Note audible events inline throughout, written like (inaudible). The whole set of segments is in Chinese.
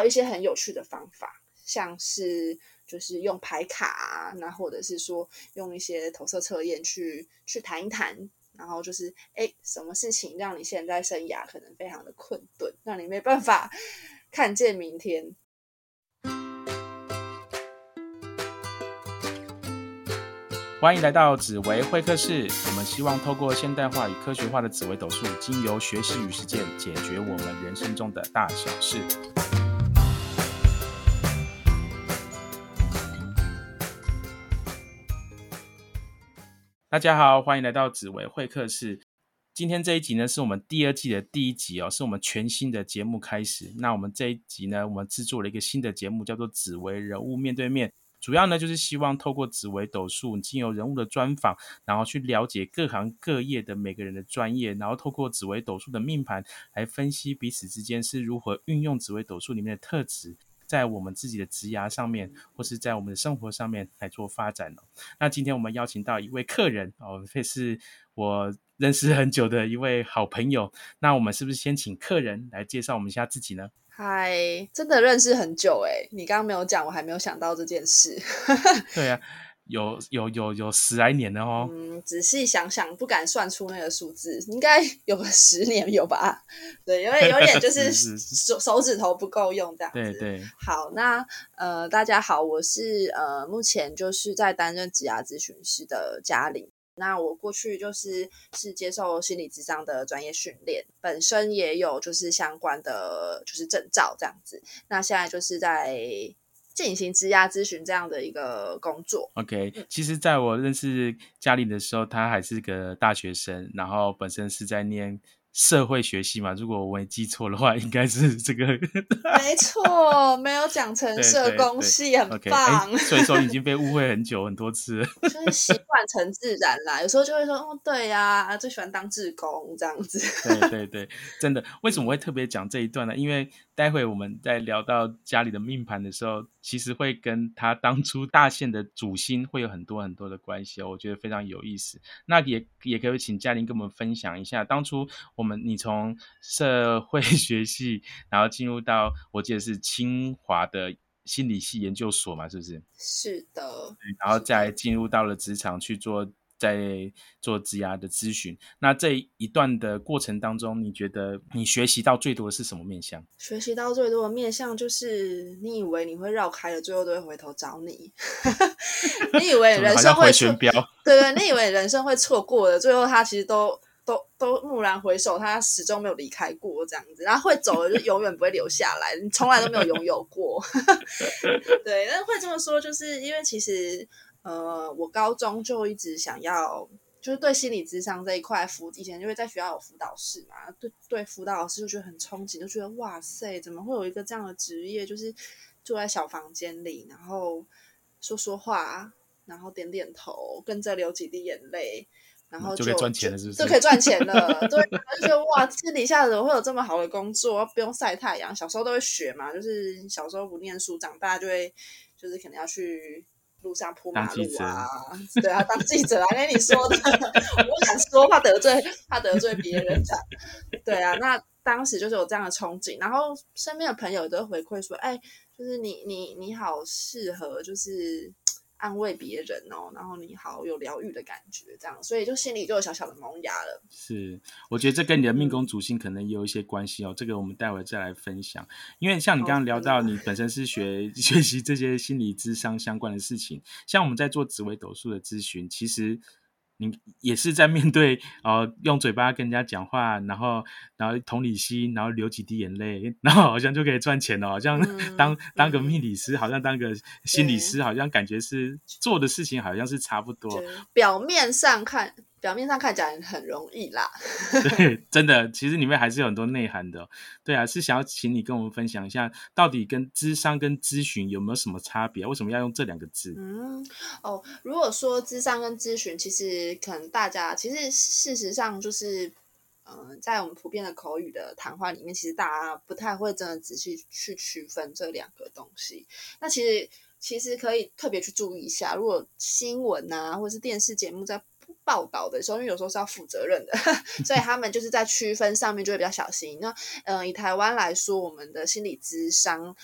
有一些很有趣的方法，像是就是用牌卡啊，那或者是说用一些投射测验去去谈一谈，然后就是哎，什么事情让你现在生涯可能非常的困顿，让你没办法看见明天。欢迎来到紫薇会客室。我们希望透过现代化与科学化的紫薇斗数，经由学习与实践，解决我们人生中的大小事。大家好，欢迎来到紫薇会客室。今天这一集呢，是我们第二季的第一集哦，是我们全新的节目开始。那我们这一集呢，我们制作了一个新的节目，叫做《紫薇人物面对面》。主要呢，就是希望透过紫微斗数，经由人物的专访，然后去了解各行各业的每个人的专业，然后透过紫微斗数的命盘来分析彼此之间是如何运用紫微斗数里面的特质，在我们自己的职涯上面，或是在我们的生活上面来做发展哦。那今天我们邀请到一位客人哦，会是我认识很久的一位好朋友。那我们是不是先请客人来介绍我们一下自己呢？嗨，真的认识很久哎！你刚刚没有讲，我还没有想到这件事。(laughs) 对啊，有有有有十来年了哦。嗯，仔细想想，不敢算出那个数字，应该有个十年有吧？对，因为有点就 (laughs) 是手手指头不够用这样子。对对。好，那呃，大家好，我是呃，目前就是在担任职涯咨询师的嘉玲。那我过去就是是接受心理智商的专业训练，本身也有就是相关的就是证照这样子。那现在就是在进行质押咨询这样的一个工作。OK，其实在我认识嘉玲的时候，她还是个大学生，然后本身是在念。社会学系嘛，如果我没记错的话，应该是这个。没错，没有讲成社工系，很棒。所以说已经被误会很久很多次。就是习惯成自然啦，有时候就会说，哦，对呀，最喜欢当志工这样子。对对 (laughs) 对，真的。为什么会特别讲这一段呢？因为待会我们在聊到家里的命盘的时候，其实会跟他当初大限的主心会有很多很多的关系哦，我觉得非常有意思。那也也可以请嘉玲跟我们分享一下当初。我们你从社会学系，然后进入到我记得是清华的心理系研究所嘛，是不是？是的。然后再进入到了职场去做，在做职涯的咨询。那这一段的过程当中，你觉得你学习到最多的是什么面向？学习到最多的面向就是你以为你会绕开了，最后都会回头找你。(laughs) 你以为人生会旋标？对对，你以为人生会错过的，最后他其实都。都都蓦然回首，他始终没有离开过这样子，然后会走了就永远不会留下来，你从来都没有拥有过。(laughs) 对，但会这么说，就是因为其实呃，我高中就一直想要，就是对心理智商这一块辅，以前就会在学校有辅导室嘛，对对，辅导老师就觉得很憧憬，就觉得哇塞，怎么会有一个这样的职业，就是坐在小房间里，然后说说话，然后点点头，跟着流几滴眼泪。然后就可以赚钱了，是不是？就可以赚钱了，对，就觉得哇，天底下怎么会有这么好的工作，不用晒太阳？小时候都会学嘛，就是小时候不念书，长大就会，就是可能要去路上铺马路啊，(laughs) 对啊，当记者啊，跟你说的，(laughs) 我不敢说，怕得罪，怕得罪别人这样。对啊，那当时就是有这样的憧憬，然后身边的朋友都回馈说，哎，就是你你你好适合，就是。安慰别人哦，然后你好有疗愈的感觉，这样，所以就心里就有小小的萌芽了。是，我觉得这跟你的命宫主星可能也有一些关系哦。这个我们待会再来分享。因为像你刚刚聊到，你本身是学 (laughs) 学习这些心理智商相关的事情，像我们在做紫微斗数的咨询，其实。你也是在面对呃，用嘴巴跟人家讲话，然后然后同理心，然后流几滴眼泪，然后好像就可以赚钱了，好像当当个命理师，好像当个心理师，好像感觉是做的事情好像是差不多。表面上看。表面上看起来很容易啦，(laughs) 对，真的，其实里面还是有很多内涵的。对啊，是想要请你跟我们分享一下，到底跟智商跟咨询有没有什么差别？为什么要用这两个字？嗯，哦，如果说智商跟咨询，其实可能大家其实事实上就是，嗯，在我们普遍的口语的谈话里面，其实大家不太会真的仔细去区分这两个东西。那其实其实可以特别去注意一下，如果新闻啊，或者是电视节目在。报道的时候，因为有时候是要负责任的，(laughs) 所以他们就是在区分上面就会比较小心。那嗯，以台湾来说，我们的心理咨商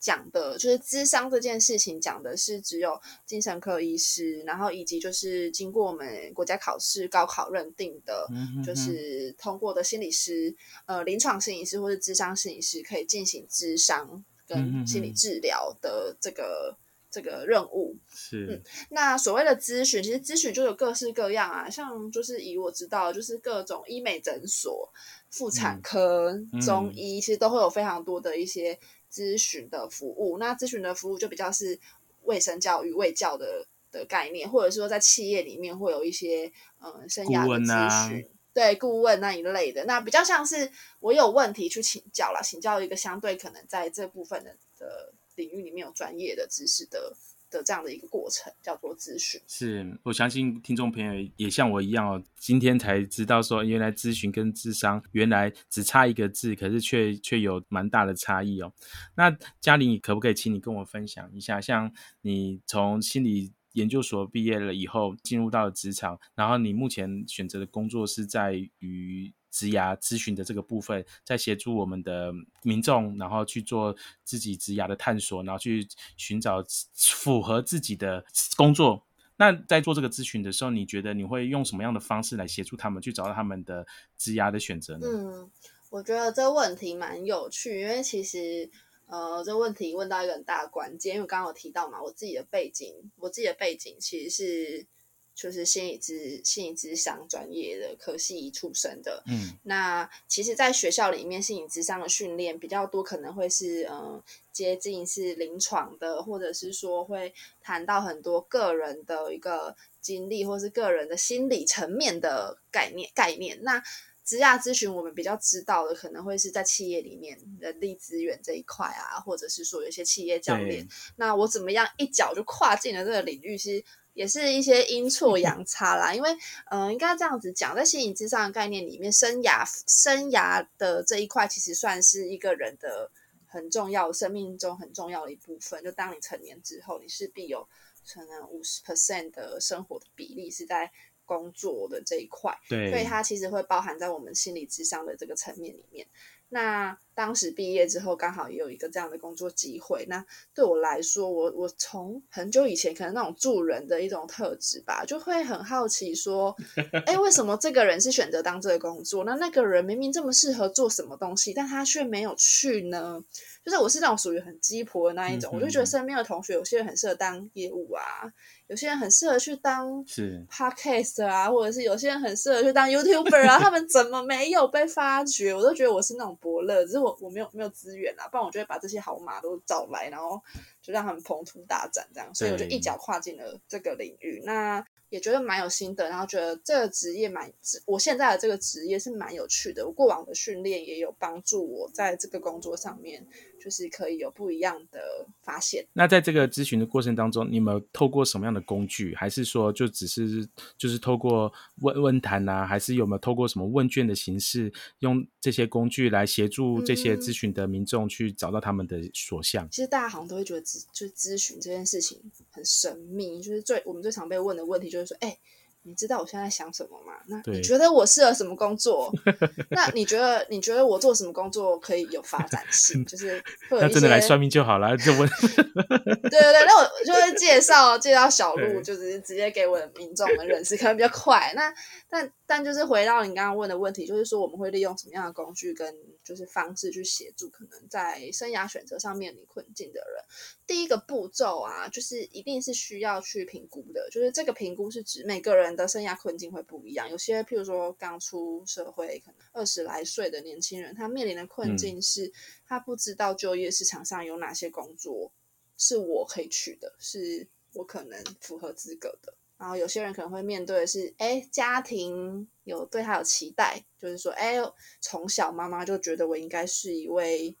讲的就是咨商这件事情，讲的是只有精神科医师，然后以及就是经过我们国家考试、高考认定的，就是通过的心理师，呃，临床心理师或者咨商心理师可以进行咨商跟心理治疗的这个。这个任务是，嗯，那所谓的咨询，其实咨询就有各式各样啊，像就是以我知道，就是各种医美诊所、妇产科、中医，其实都会有非常多的一些咨询的服务。那咨询的服务就比较是卫生教育、卫教的的概念，或者说在企业里面会有一些嗯生涯的咨询，对顾问那一类的，那比较像是我有问题去请教了，请教一个相对可能在这部分的的。领域里面有专业的知识的的这样的一个过程，叫做咨询。是我相信听众朋友也像我一样哦，今天才知道说，原来咨询跟智商原来只差一个字，可是却却有蛮大的差异哦。那嘉玲，你可不可以请你跟我分享一下，像你从心理研究所毕业了以后，进入到了职场，然后你目前选择的工作是在于。职涯咨询的这个部分，在协助我们的民众，然后去做自己职涯的探索，然后去寻找符合自己的工作。那在做这个咨询的时候，你觉得你会用什么样的方式来协助他们去找到他们的职涯的选择呢？嗯，我觉得这问题蛮有趣，因为其实呃，这问题问到一个很大的关键，因为刚刚有提到嘛，我自己的背景，我自己的背景其实是。就是心理咨心理咨商专业的科系出身的，嗯，那其实，在学校里面，心理咨商的训练比较多，可能会是嗯接近是临床的，或者是说会谈到很多个人的一个经历，或是个人的心理层面的概念概念。那职涯咨询，我们比较知道的，可能会是在企业里面人力资源这一块啊，或者是说有些企业教练。那我怎么样一脚就跨进了这个领域？其实。也是一些阴错阳差啦，因为，嗯，应该这样子讲，在心理之上的概念里面，生涯生涯的这一块其实算是一个人的很重要，生命中很重要的一部分。就当你成年之后，你势必有可能五十 percent 的生活的比例是在工作的这一块，对，所以它其实会包含在我们心理智商的这个层面里面。那当时毕业之后，刚好也有一个这样的工作机会。那对我来说，我我从很久以前可能那种助人的一种特质吧，就会很好奇说，(laughs) 哎，为什么这个人是选择当这个工作？那那个人明明这么适合做什么东西，但他却没有去呢？就是我是那种属于很鸡婆的那一种，我就觉得身边的同学有些人很适合当业务啊。有些人很适合去当是 podcast 啊，或者是有些人很适合去当 YouTuber 啊，他们怎么没有被发掘？我都觉得我是那种伯乐，只是我我没有没有资源啊，不然我就会把这些好马都找来，然后就让他们蓬图大展这样，所以我就一脚跨进了这个领域。那也觉得蛮有心得，然后觉得这个职业蛮，我现在的这个职业是蛮有趣的。我过往的训练也有帮助我在这个工作上面，就是可以有不一样的发现。那在这个咨询的过程当中，你们透过什么样的工具？还是说就只是就是透过问问谈啊？还是有没有透过什么问卷的形式，用这些工具来协助这些咨询的民众去找到他们的所向？其实大家好像都会觉得咨就咨询这件事情很神秘，就是最我们最常被问的问题就是。说哎，你知道我现在想什么吗？那你觉得我适合什么工作？(laughs) 那你觉得你觉得我做什么工作可以有发展性？(laughs) 就是那真的来算命就好了，就问。(laughs) 对对对，那我就会介绍介绍小路，就是直接给我的民众们认识，可能比较快。那但但就是回到你刚刚问的问题，就是说我们会利用什么样的工具跟就是方式去协助可能在生涯选择上面临困境的人。第一个步骤啊，就是一定是需要去评估的，就是这个评估是指每个人的生涯困境会不一样。有些譬如说刚出社会，可能二十来岁的年轻人，他面临的困境是他不知道就业市场上有哪些工作是我可以去的，是我可能符合资格的。然后有些人可能会面对的是，哎，家庭有对他有期待，就是说，哎，从小妈妈就觉得我应该是一位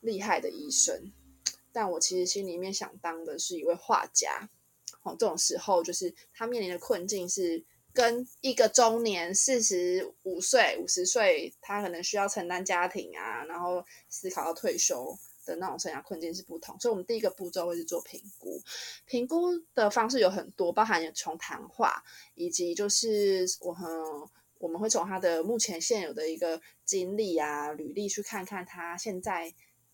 厉害的医生，但我其实心里面想当的是一位画家。哦，这种时候就是他面临的困境是跟一个中年四十五岁、五十岁，他可能需要承担家庭啊，然后思考要退休。的那种生涯困境是不同，所以我们第一个步骤会是做评估。评估的方式有很多，包含从谈话，以及就是我和我们会从他的目前现有的一个经历啊、履历去看看他现在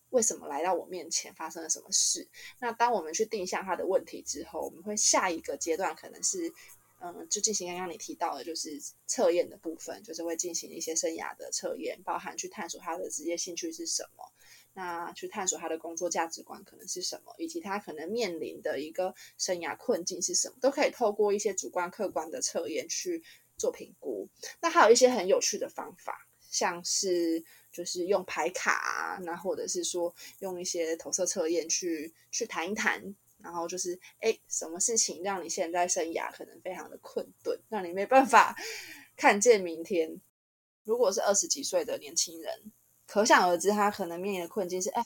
为什么来到我面前，发生了什么事。那当我们去定向他的问题之后，我们会下一个阶段可能是。嗯，就进行刚刚你提到的，就是测验的部分，就是会进行一些生涯的测验，包含去探索他的职业兴趣是什么，那去探索他的工作价值观可能是什么，以及他可能面临的一个生涯困境是什么，都可以透过一些主观客观的测验去做评估。那还有一些很有趣的方法，像是就是用牌卡啊，那或者是说用一些投射测验去去谈一谈。然后就是，哎，什么事情让你现在生涯可能非常的困顿，让你没办法看见明天？如果是二十几岁的年轻人，可想而知，他可能面临的困境是，哎。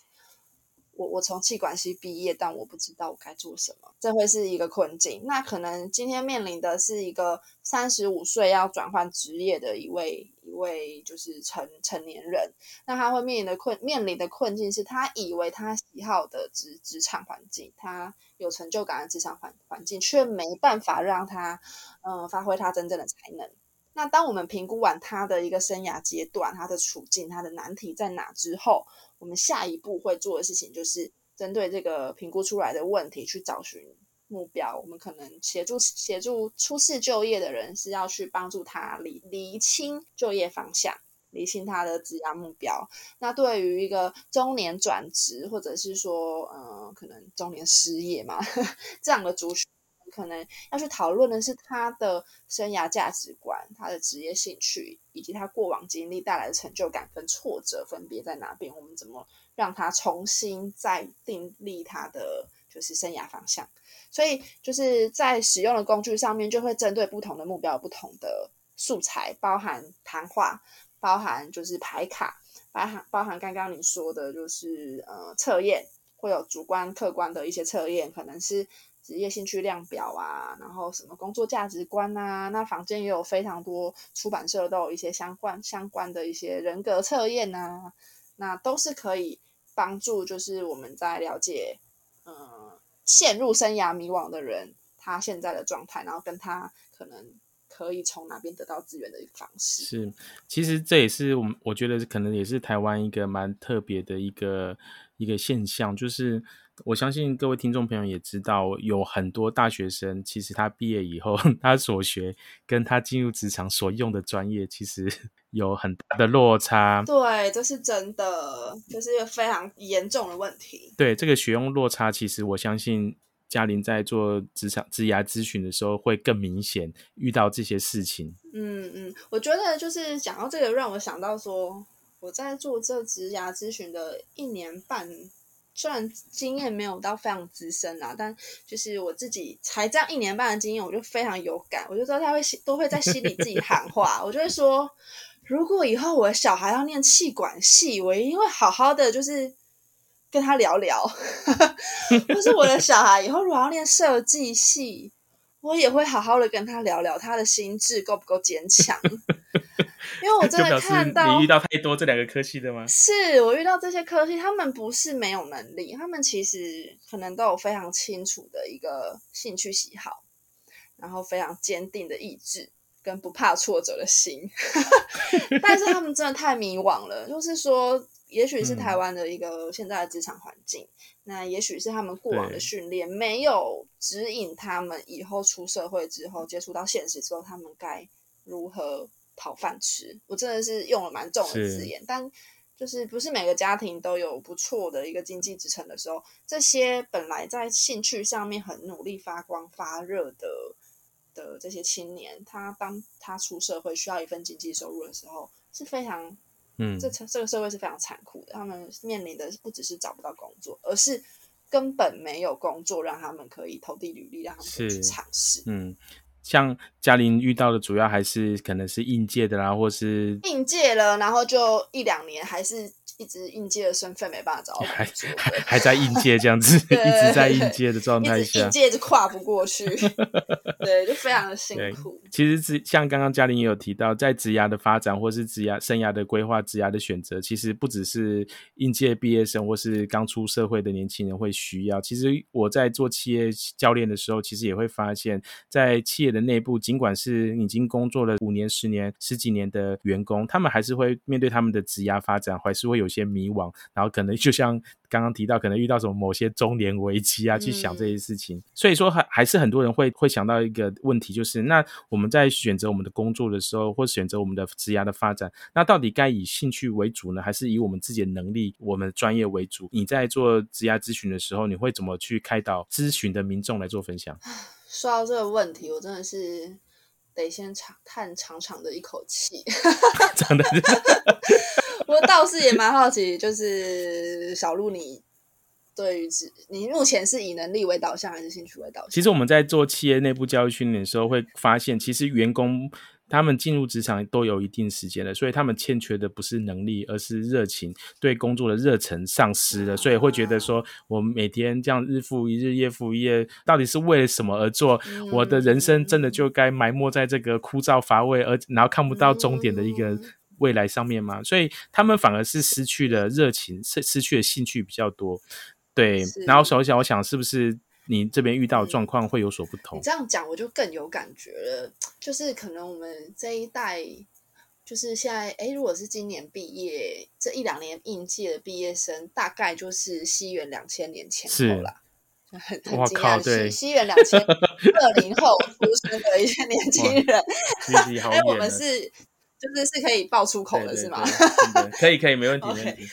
我我从气管系毕业，但我不知道我该做什么，这会是一个困境。那可能今天面临的是一个三十五岁要转换职业的一位一位就是成成年人，那他会面临的困面临的困境是他以为他喜好的职职场环境，他有成就感的职场环环境，却没办法让他嗯发挥他真正的才能。那当我们评估完他的一个生涯阶段，他的处境，他的难题在哪之后，我们下一步会做的事情就是针对这个评估出来的问题去找寻目标。我们可能协助协助初次就业的人是要去帮助他理理清就业方向，理清他的职业目标。那对于一个中年转职，或者是说，嗯，可能中年失业嘛，(laughs) 这样的族群。可能要去讨论的是他的生涯价值观、他的职业兴趣，以及他过往经历带来的成就感跟挫折分别在哪边。我们怎么让他重新再定立他的就是生涯方向？所以就是在使用的工具上面，就会针对不同的目标、不同的素材，包含谈话，包含就是排卡，包含包含刚刚你说的，就是呃测验，会有主观、客观的一些测验，可能是。职业兴趣量表啊，然后什么工作价值观啊，那房间也有非常多出版社都有一些相关相关的一些人格测验啊，那都是可以帮助，就是我们在了解，嗯，陷入生涯迷惘的人他现在的状态，然后跟他可能可以从哪边得到资源的一个方式。是，其实这也是我们我觉得可能也是台湾一个蛮特别的一个一个现象，就是。我相信各位听众朋友也知道，有很多大学生，其实他毕业以后，(laughs) 他所学跟他进入职场所用的专业，其实 (laughs) 有很大的落差。对，这是真的，这是一个非常严重的问题。对这个学用落差，其实我相信嘉玲在做职场职涯咨询的时候，会更明显遇到这些事情。嗯嗯，我觉得就是讲到这个，让我想到说，我在做这职涯咨询的一年半。虽然经验没有到非常资深啦，但就是我自己才这样一年半的经验，我就非常有感。我就知道他会都会在心里自己喊话，我就会说：如果以后我的小孩要念气管系，我一定会好好的就是跟他聊聊；(laughs) 或是我的小孩以后如果要念设计系，我也会好好的跟他聊聊，他的心智够不够坚强。因为我 (laughs) 真的看到你遇到太多这两个科系的吗？是我遇到这些科系，他们不是没有能力，他们其实可能都有非常清楚的一个兴趣喜好，然后非常坚定的意志跟不怕挫折的心，(laughs) 但是他们真的太迷惘了。就是说，也许是台湾的一个现在的职场环境，那也许是他们过往的训练没有指引他们以后出社会之后接触到现实之后，他们该如何。讨饭吃，我真的是用了蛮重的字眼，但就是不是每个家庭都有不错的一个经济支撑的时候，这些本来在兴趣上面很努力发光发热的的这些青年，他当他出社会需要一份经济收入的时候，是非常，嗯，这这个社会是非常残酷的，他们面临的不只是找不到工作，而是根本没有工作让他们可以投递履历，让他们去尝试，嗯。像嘉玲遇到的主要还是可能是应届的啦，或是应届了，然后就一两年还是。一直应届的身份没办法找到 (laughs) 还还还在应届这样子，(laughs) 一直在应届的状态下，应届就跨不过去，(laughs) 对，就非常的辛苦。其实职像刚刚嘉玲也有提到，在职涯的发展或是职涯生涯的规划、职涯的选择，其实不只是应届毕业生或是刚出社会的年轻人会需要。其实我在做企业教练的时候，其实也会发现，在企业的内部，尽管是已经工作了五年、十年、十几年的员工，他们还是会面对他们的职涯发展，还是会有。些迷惘，然后可能就像刚刚提到，可能遇到什么某些中年危机啊，去想这些事情。所以说，还还是很多人会会想到一个问题，就是那我们在选择我们的工作的时候，或选择我们的职涯的发展，那到底该以兴趣为主呢，还是以我们自己的能力、我们的专业为主？你在做职涯咨询的时候，你会怎么去开导咨询的民众来做分享？(laughs) 说到这个问题，我真的是得先长叹长长的一口气。(laughs) 长的。(laughs) 我倒是也蛮好奇，就是小鹿，你对于职，你目前是以能力为导向还是兴趣为导向？其实我们在做企业内部教育训练的时候，会发现，其实员工他们进入职场都有一定时间了，所以他们欠缺的不是能力，而是热情，对工作的热忱丧失了，所以会觉得说，我们每天这样日复一日、夜复一夜，到底是为了什么而做？我的人生真的就该埋没在这个枯燥乏味而然后看不到终点的一个。未来上面吗，所以他们反而是失去了热情，失失去了兴趣比较多。对，然后首先，我想是不是你这边遇到状况会有所不同？你这样讲，我就更有感觉了。就是可能我们这一代，就是现在，哎，如果是今年毕业这一两年应届的毕业生，大概就是西元两千年前后了。(laughs) 很很惊讶是西元两千二零后出生的一些年轻人，哎，我们是。就是是可以爆粗口的是吗？可以可以没问题没问题。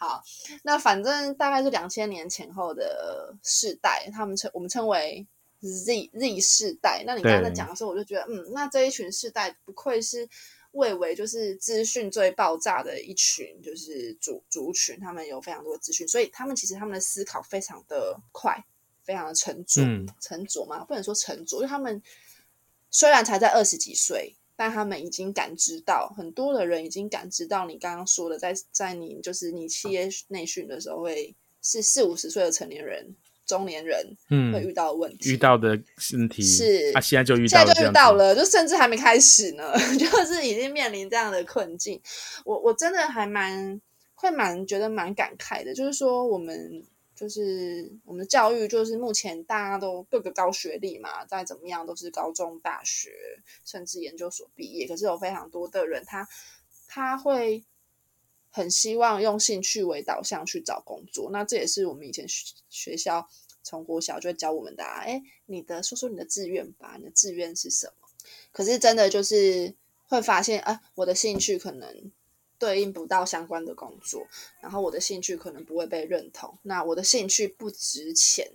好，那反正大概是两千年前后的世代，他们称我们称为 Z Z 世代。那你刚才讲的时候，我就觉得，嗯，那这一群世代不愧是蔚为就是资讯最爆炸的一群，就是族族群，他们有非常多的资讯，所以他们其实他们的思考非常的快，非常的沉着，沉着嘛，不能说沉着，因为他们虽然才在二十几岁。但他们已经感知到，很多的人已经感知到你刚刚说的，在在你就是你企业内训的时候，会是四五十岁的成年人、中年人，嗯，会遇到问题，遇到的问题是，啊，现在就遇到，现在就遇到了，就甚至还没开始呢，(laughs) 就是已经面临这样的困境。我我真的还蛮会蛮觉得蛮感慨的，就是说我们。就是我们的教育，就是目前大家都各个高学历嘛，再怎么样都是高中、大学，甚至研究所毕业。可是有非常多的人，他他会很希望用兴趣为导向去找工作。那这也是我们以前学学校从国小就会教我们的。啊哎，你的说说你的志愿吧，你的志愿是什么？可是真的就是会发现，啊，我的兴趣可能。对应不到相关的工作，然后我的兴趣可能不会被认同。那我的兴趣不值钱。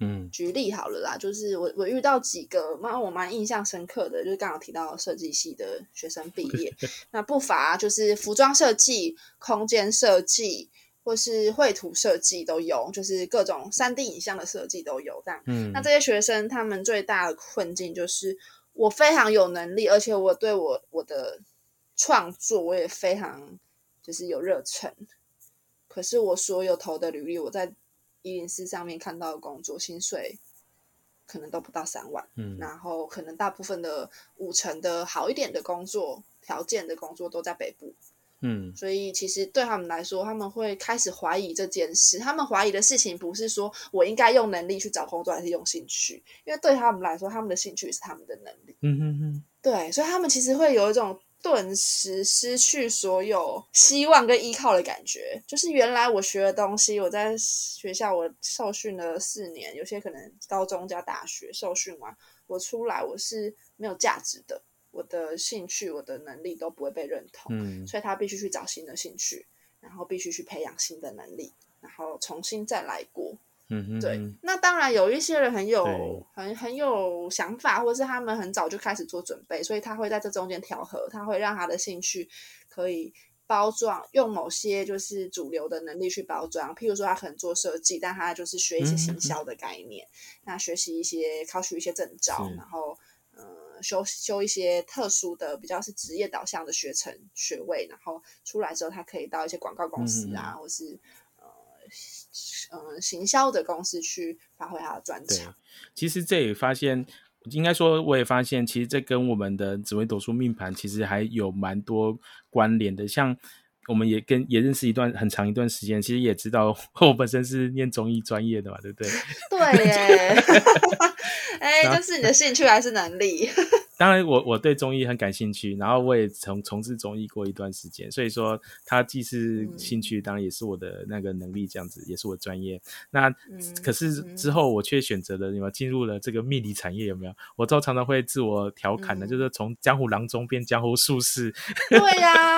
嗯，举例好了啦，就是我我遇到几个蛮我蛮印象深刻的，就是刚好提到设计系的学生毕业，(laughs) 那不乏就是服装设计、空间设计或是绘图设计都有，就是各种三 D 影像的设计都有这样。嗯，那这些学生他们最大的困境就是我非常有能力，而且我对我我的。创作我也非常就是有热忱，可是我所有投的履历，我在一零四上面看到的工作薪水可能都不到三万，嗯，然后可能大部分的五成的好一点的工作条件的工作都在北部，嗯，所以其实对他们来说，他们会开始怀疑这件事。他们怀疑的事情不是说我应该用能力去找工作，还是用兴趣，因为对他们来说，他们的兴趣是他们的能力，嗯哼哼，对，所以他们其实会有一种。顿时失去所有希望跟依靠的感觉，就是原来我学的东西，我在学校我受训了四年，有些可能高中加大学受训完，我出来我是没有价值的，我的兴趣、我的能力都不会被认同，嗯，所以他必须去找新的兴趣，然后必须去培养新的能力，然后重新再来过。嗯，对，那当然有一些人很有很很有想法，或者是他们很早就开始做准备，所以他会在这中间调和，他会让他的兴趣可以包装，用某些就是主流的能力去包装。譬如说，他可能做设计，但他就是学一些行销的概念，那学习一些考取一些证照，然后嗯。修修一些特殊的、比较是职业导向的学程学位，然后出来之后，他可以到一些广告公司啊，或是呃呃行销的公司去发挥他的专长。其实这也发现，应该说我也发现，其实这跟我们的紫微斗数命盘其实还有蛮多关联的，像。我们也跟也认识一段很长一段时间，其实也知道 (laughs) 我本身是念中医专业的嘛，对不对？对耶 (laughs) (laughs) 哎，就是你的兴趣还是能力？当然，我我对中医很感兴趣，然后我也从从事中医过一段时间，所以说它既是兴趣，当然也是我的那个能力，这样子也是我专业。那可是之后我却选择了有没有进入了这个命理产业？有没有？我都常常会自我调侃的，就是从江湖郎中变江湖术士。对呀，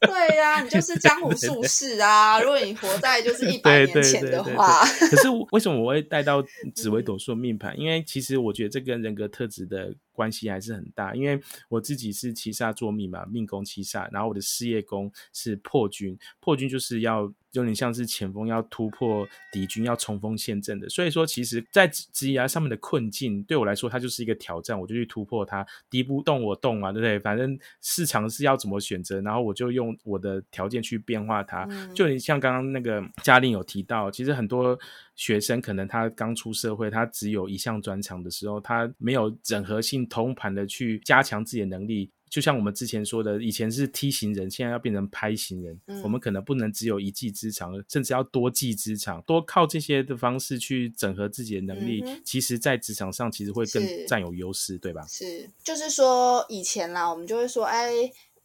对呀，你就是江湖术士啊！如果你活在就是一百年前的话，可是为什么我会带到紫微斗数命盘？因为其实我觉得这跟人格特质的。关系还是很大，因为我自己是七煞做命嘛，命宫七煞，然后我的事业宫是破军，破军就是要有点像是前锋，要突破敌军，要冲锋陷阵的。所以说，其实，在职业上面的困境，对我来说，它就是一个挑战，我就去突破它。敌不动我动嘛，对不对？反正市场是要怎么选择，然后我就用我的条件去变化它。就你像刚刚那个嘉令有提到，其实很多。学生可能他刚出社会，他只有一项专长的时候，他没有整合性通盘的去加强自己的能力。就像我们之前说的，以前是梯形人，现在要变成拍型人。我们可能不能只有一技之长，甚至要多技之长，多靠这些的方式去整合自己的能力。其实，在职场上其实会更占有优势，对吧？是，就是说以前啦，我们就会说，哎，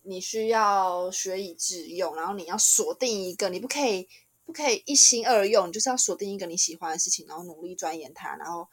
你需要学以致用，然后你要锁定一个，你不可以。不可以一心二用，你就是要锁定一个你喜欢的事情，然后努力钻研它。然后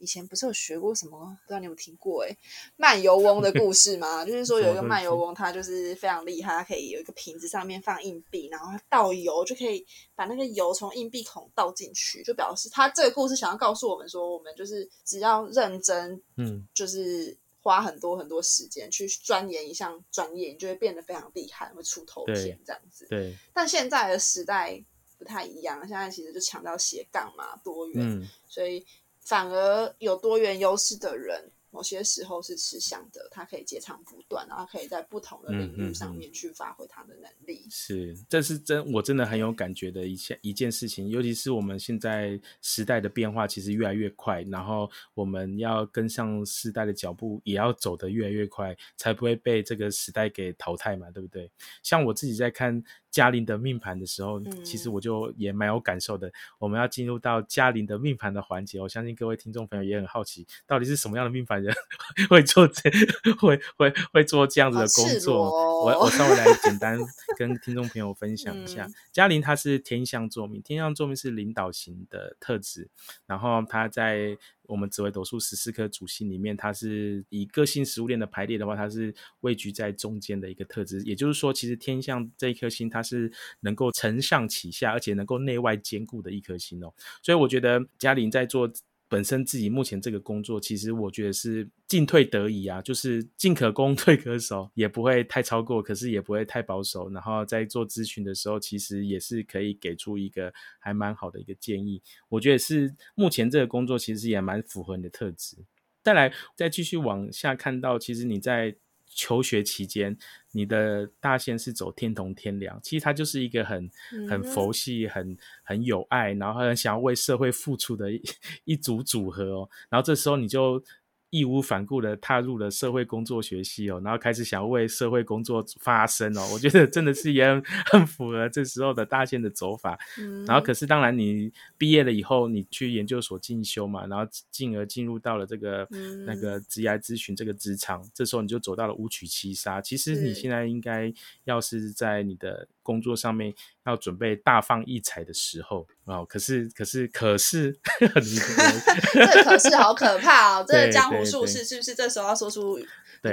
以前不是有学过什么？不知道你有听过哎，漫游翁的故事吗？(laughs) 就是说有一个漫游翁，他就是非常厉害，他可以有一个瓶子上面放硬币，然后倒油就可以把那个油从硬币孔倒进去，就表示他这个故事想要告诉我们说，我们就是只要认真，嗯，就是花很多很多时间去钻研一项专业，你就会变得非常厉害，会出头天这样子。对，但现在的时代。不太一样，现在其实就强调斜杠嘛，多元，所以反而有多元优势的人。某些时候是吃香的，他可以截长补短，然后可以在不同的领域上面去发挥他的能力。是，这是真，我真的很有感觉的一件一件事情。尤其是我们现在时代的变化其实越来越快，然后我们要跟上时代的脚步，也要走得越来越快，才不会被这个时代给淘汰嘛，对不对？像我自己在看嘉玲的命盘的时候，其实我就也蛮有感受的。我们要进入到嘉玲的命盘的环节，我相信各位听众朋友也很好奇，到底是什么样的命盘？人 (laughs) 会做这会会会做这样子的工作，我我稍微来简单 (laughs) 跟听众朋友分享一下。嘉玲她是天象座命，天象座命是领导型的特质，然后她在我们紫微斗数十四颗主星里面，它是以个性食物链的排列的话，它是位居在中间的一个特质。也就是说，其实天象这一颗星，它是能够承上启下，而且能够内外兼顾的一颗星哦。所以我觉得嘉玲在做。本身自己目前这个工作，其实我觉得是进退得宜啊，就是进可攻 (laughs) 退可守，也不会太超过，可是也不会太保守。然后在做咨询的时候，其实也是可以给出一个还蛮好的一个建议。我觉得是目前这个工作其实也蛮符合你的特质。再来，再继续往下看到，其实你在。求学期间，你的大限是走天同天良，其实他就是一个很很佛系、很很有爱，然后很想要为社会付出的一 (laughs) 一组组合哦。然后这时候你就。义无反顾的踏入了社会工作学系哦，然后开始想要为社会工作发声哦，我觉得真的是也很很符合这时候的大线的走法。然后可是当然你毕业了以后，你去研究所进修嘛，然后进而进入到了这个那个职业咨询这个职场，这时候你就走到了五曲七杀。其实你现在应该要是在你的。工作上面要准备大放异彩的时候啊，可是可是可是，(laughs) 这可是好可怕哦！这个江湖术士是不是这时候要说出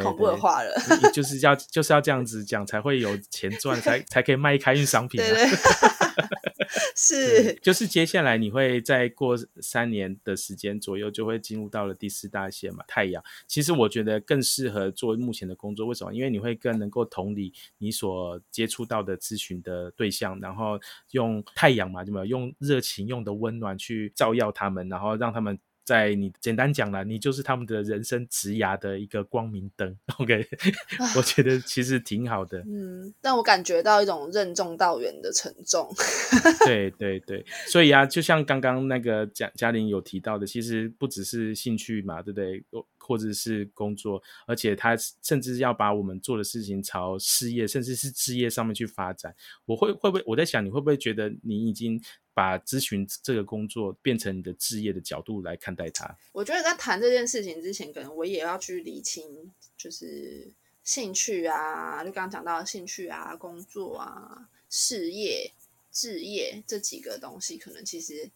恐怖的话了？就是要就是要这样子讲才会有钱赚，才才可以卖开运商品。(laughs) 是，就是接下来你会再过三年的时间左右，就会进入到了第四大线嘛，太阳。其实我觉得更适合做目前的工作，为什么？因为你会更能够同理你所接触到的咨询的对象，然后用太阳嘛，对吗？用热情、用的温暖去照耀他们，然后让他们。在你简单讲了，你就是他们的人生职涯的一个光明灯。OK，我觉得其实挺好的。嗯，但我感觉到一种任重道远的沉重。(laughs) 对对对，所以啊，就像刚刚那个嘉嘉玲有提到的，其实不只是兴趣嘛，对不对？或者是工作，而且他甚至要把我们做的事情朝事业，甚至是职业上面去发展。我会会不会我在想，你会不会觉得你已经把咨询这个工作变成你的置业的角度来看待它？我觉得在谈这件事情之前，可能我也要去理清，就是兴趣啊，就刚刚讲到兴趣啊、工作啊、事业、置业这几个东西，可能其实。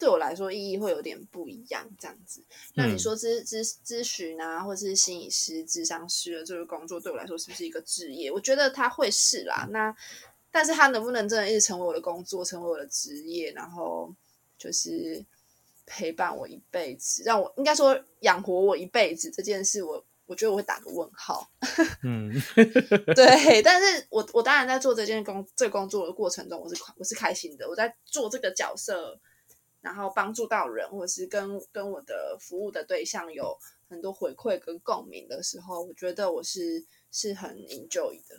对我来说，意义会有点不一样，这样子。那你说咨咨咨询啊，或者是心理师、智商师的这个工作，对我来说是不是一个职业？我觉得它会是啦。那但是他能不能真的一直成为我的工作，成为我的职业，然后就是陪伴我一辈子，让我应该说养活我一辈子这件事，我我觉得我会打个问号。(laughs) 嗯，(laughs) 对。但是我我当然在做这件工这个工作的过程中，我是我是开心的。我在做这个角色。然后帮助到人，或者是跟跟我的服务的对象有很多回馈跟共鸣的时候，我觉得我是是很 enjoy 的。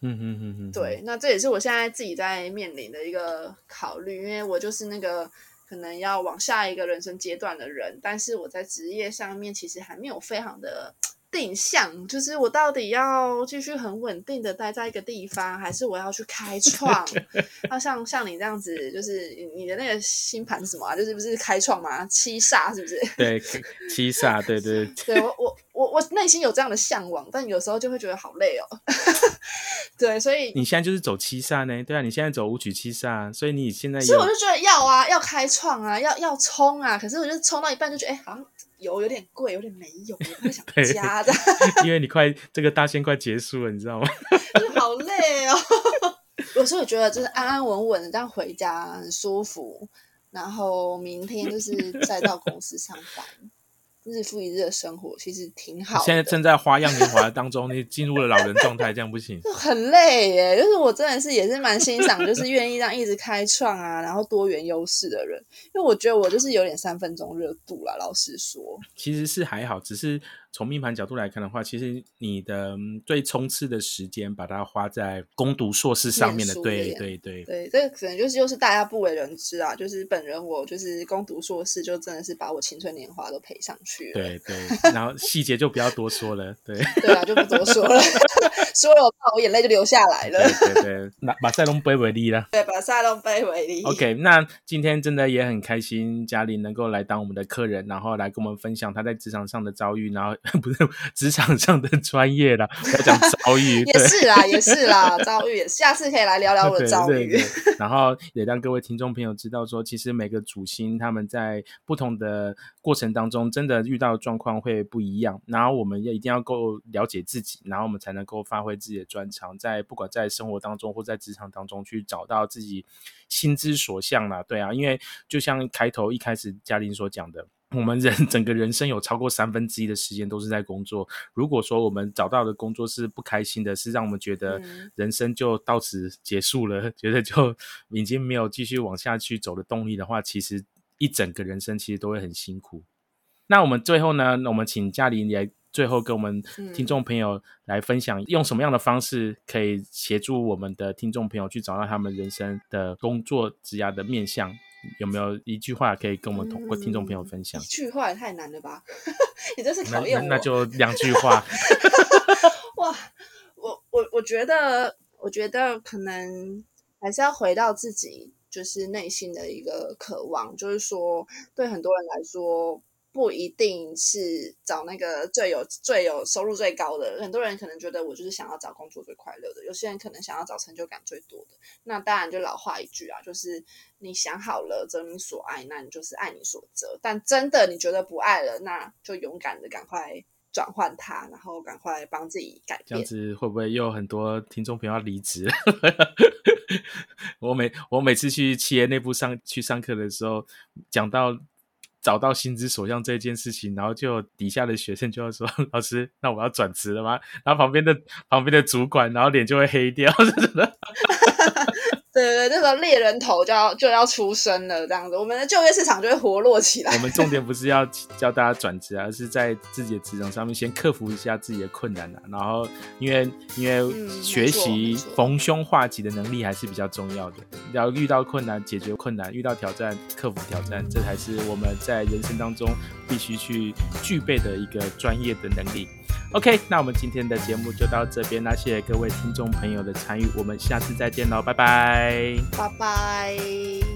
嗯嗯嗯嗯，对，那这也是我现在自己在面临的一个考虑，因为我就是那个可能要往下一个人生阶段的人，但是我在职业上面其实还没有非常的。定向就是我到底要继续很稳定的待在一个地方，还是我要去开创？那像像你这样子，就是你的那个星盘是什么啊？就是不是开创嘛？七煞是不是？对，七煞，对对对。我我我我内心有这样的向往，但有时候就会觉得好累哦。(laughs) 对，所以你现在就是走七煞呢？对啊，你现在走五曲七煞，所以你现在，所以我就觉得要啊，要开创啊，要要冲啊。可是我就冲到一半就觉得，哎，好像。油有点贵，有点没有，不想加的。因为你快这个大限快结束了，你知道吗？(laughs) 好累哦。(laughs) 有时候觉得就是安安稳稳的这样回家很舒服，然后明天就是再到公司上班。日复一日的生活其实挺好。现在正在花样年华当中，你进入了老人状态，这样不行。(laughs) 很累耶，就是我真的是也是蛮欣赏，就是愿意让一直开创啊，然后多元优势的人，因为我觉得我就是有点三分钟热度啦。老实说，其实是还好，只是。从命盘角度来看的话，其实你的最冲刺的时间，把它花在攻读硕士上面的，对对对对，这可能就是又是大家不为人知啊。就是本人我就是攻读硕士，就真的是把我青春年华都赔上去了。对对，然后细节就不要多说了。对对啊，就不多说了，说了我怕我眼泪就流下来了。对对对，那马赛龙杯为例了。对，把赛龙杯为例。OK，那今天真的也很开心，嘉玲能够来当我们的客人，然后来跟我们分享他在职场上的遭遇，然后。(laughs) 不是职场上的专业啦，要讲遭遇也是啦，也是啦，(laughs) 遭遇。下次可以来聊聊我的遭遇。然后也让各位听众朋友知道说，其实每个主星他们在不同的过程当中，真的遇到的状况会不一样。然后我们要一定要够了解自己，然后我们才能够发挥自己的专长，在不管在生活当中或在职场当中去找到自己心之所向啦。对啊，因为就像开头一开始嘉玲所讲的。我们人 (laughs) 整个人生有超过三分之一的时间都是在工作。如果说我们找到的工作是不开心的，是让我们觉得人生就到此结束了，(laughs) 觉得就 (laughs) 已经没有继续往下去走的动力的话，其实一整个人生其实都会很辛苦。那我们最后呢，我们请嘉玲来最后跟我们听众朋友来分享，用什么样的方式可以协助我们的听众朋友去找到他们人生的工作职涯的面向。有没有一句话可以跟我们同或听众朋友分享？一句话也太难了吧！(laughs) 你这是考验我。那就两句话。(laughs) 哇，我我我觉得，我觉得可能还是要回到自己，就是内心的一个渴望，就是说，对很多人来说。不一定是找那个最有最有收入最高的，很多人可能觉得我就是想要找工作最快乐的，有些人可能想要找成就感最多的。那当然就老话一句啊，就是你想好了择你所爱，那你就是爱你所择。但真的你觉得不爱了，那就勇敢的赶快转换它，然后赶快帮自己改变。这样子会不会又有很多听众朋友要离职？(laughs) 我每我每次去企业内部上去上课的时候，讲到。找到心之所向这件事情，然后就底下的学生就要说：“ (laughs) 老师，那我要转职了吗？”然后旁边的旁边的主管，然后脸就会黑掉，真的。对对对，那时候猎人头就要就要出生了，这样子，我们的就业市场就会活络起来。我们重点不是要教大家转职，而是在自己的职场上面先克服一下自己的困难啊。然后，因为因为学习逢凶化吉的能力还是比较重要的。要遇到困难解决困难，遇到挑战克服挑战，这才是我们在人生当中必须去具备的一个专业的能力。OK，那我们今天的节目就到这边那，谢谢各位听众朋友的参与，我们下次再见喽，拜拜，拜拜。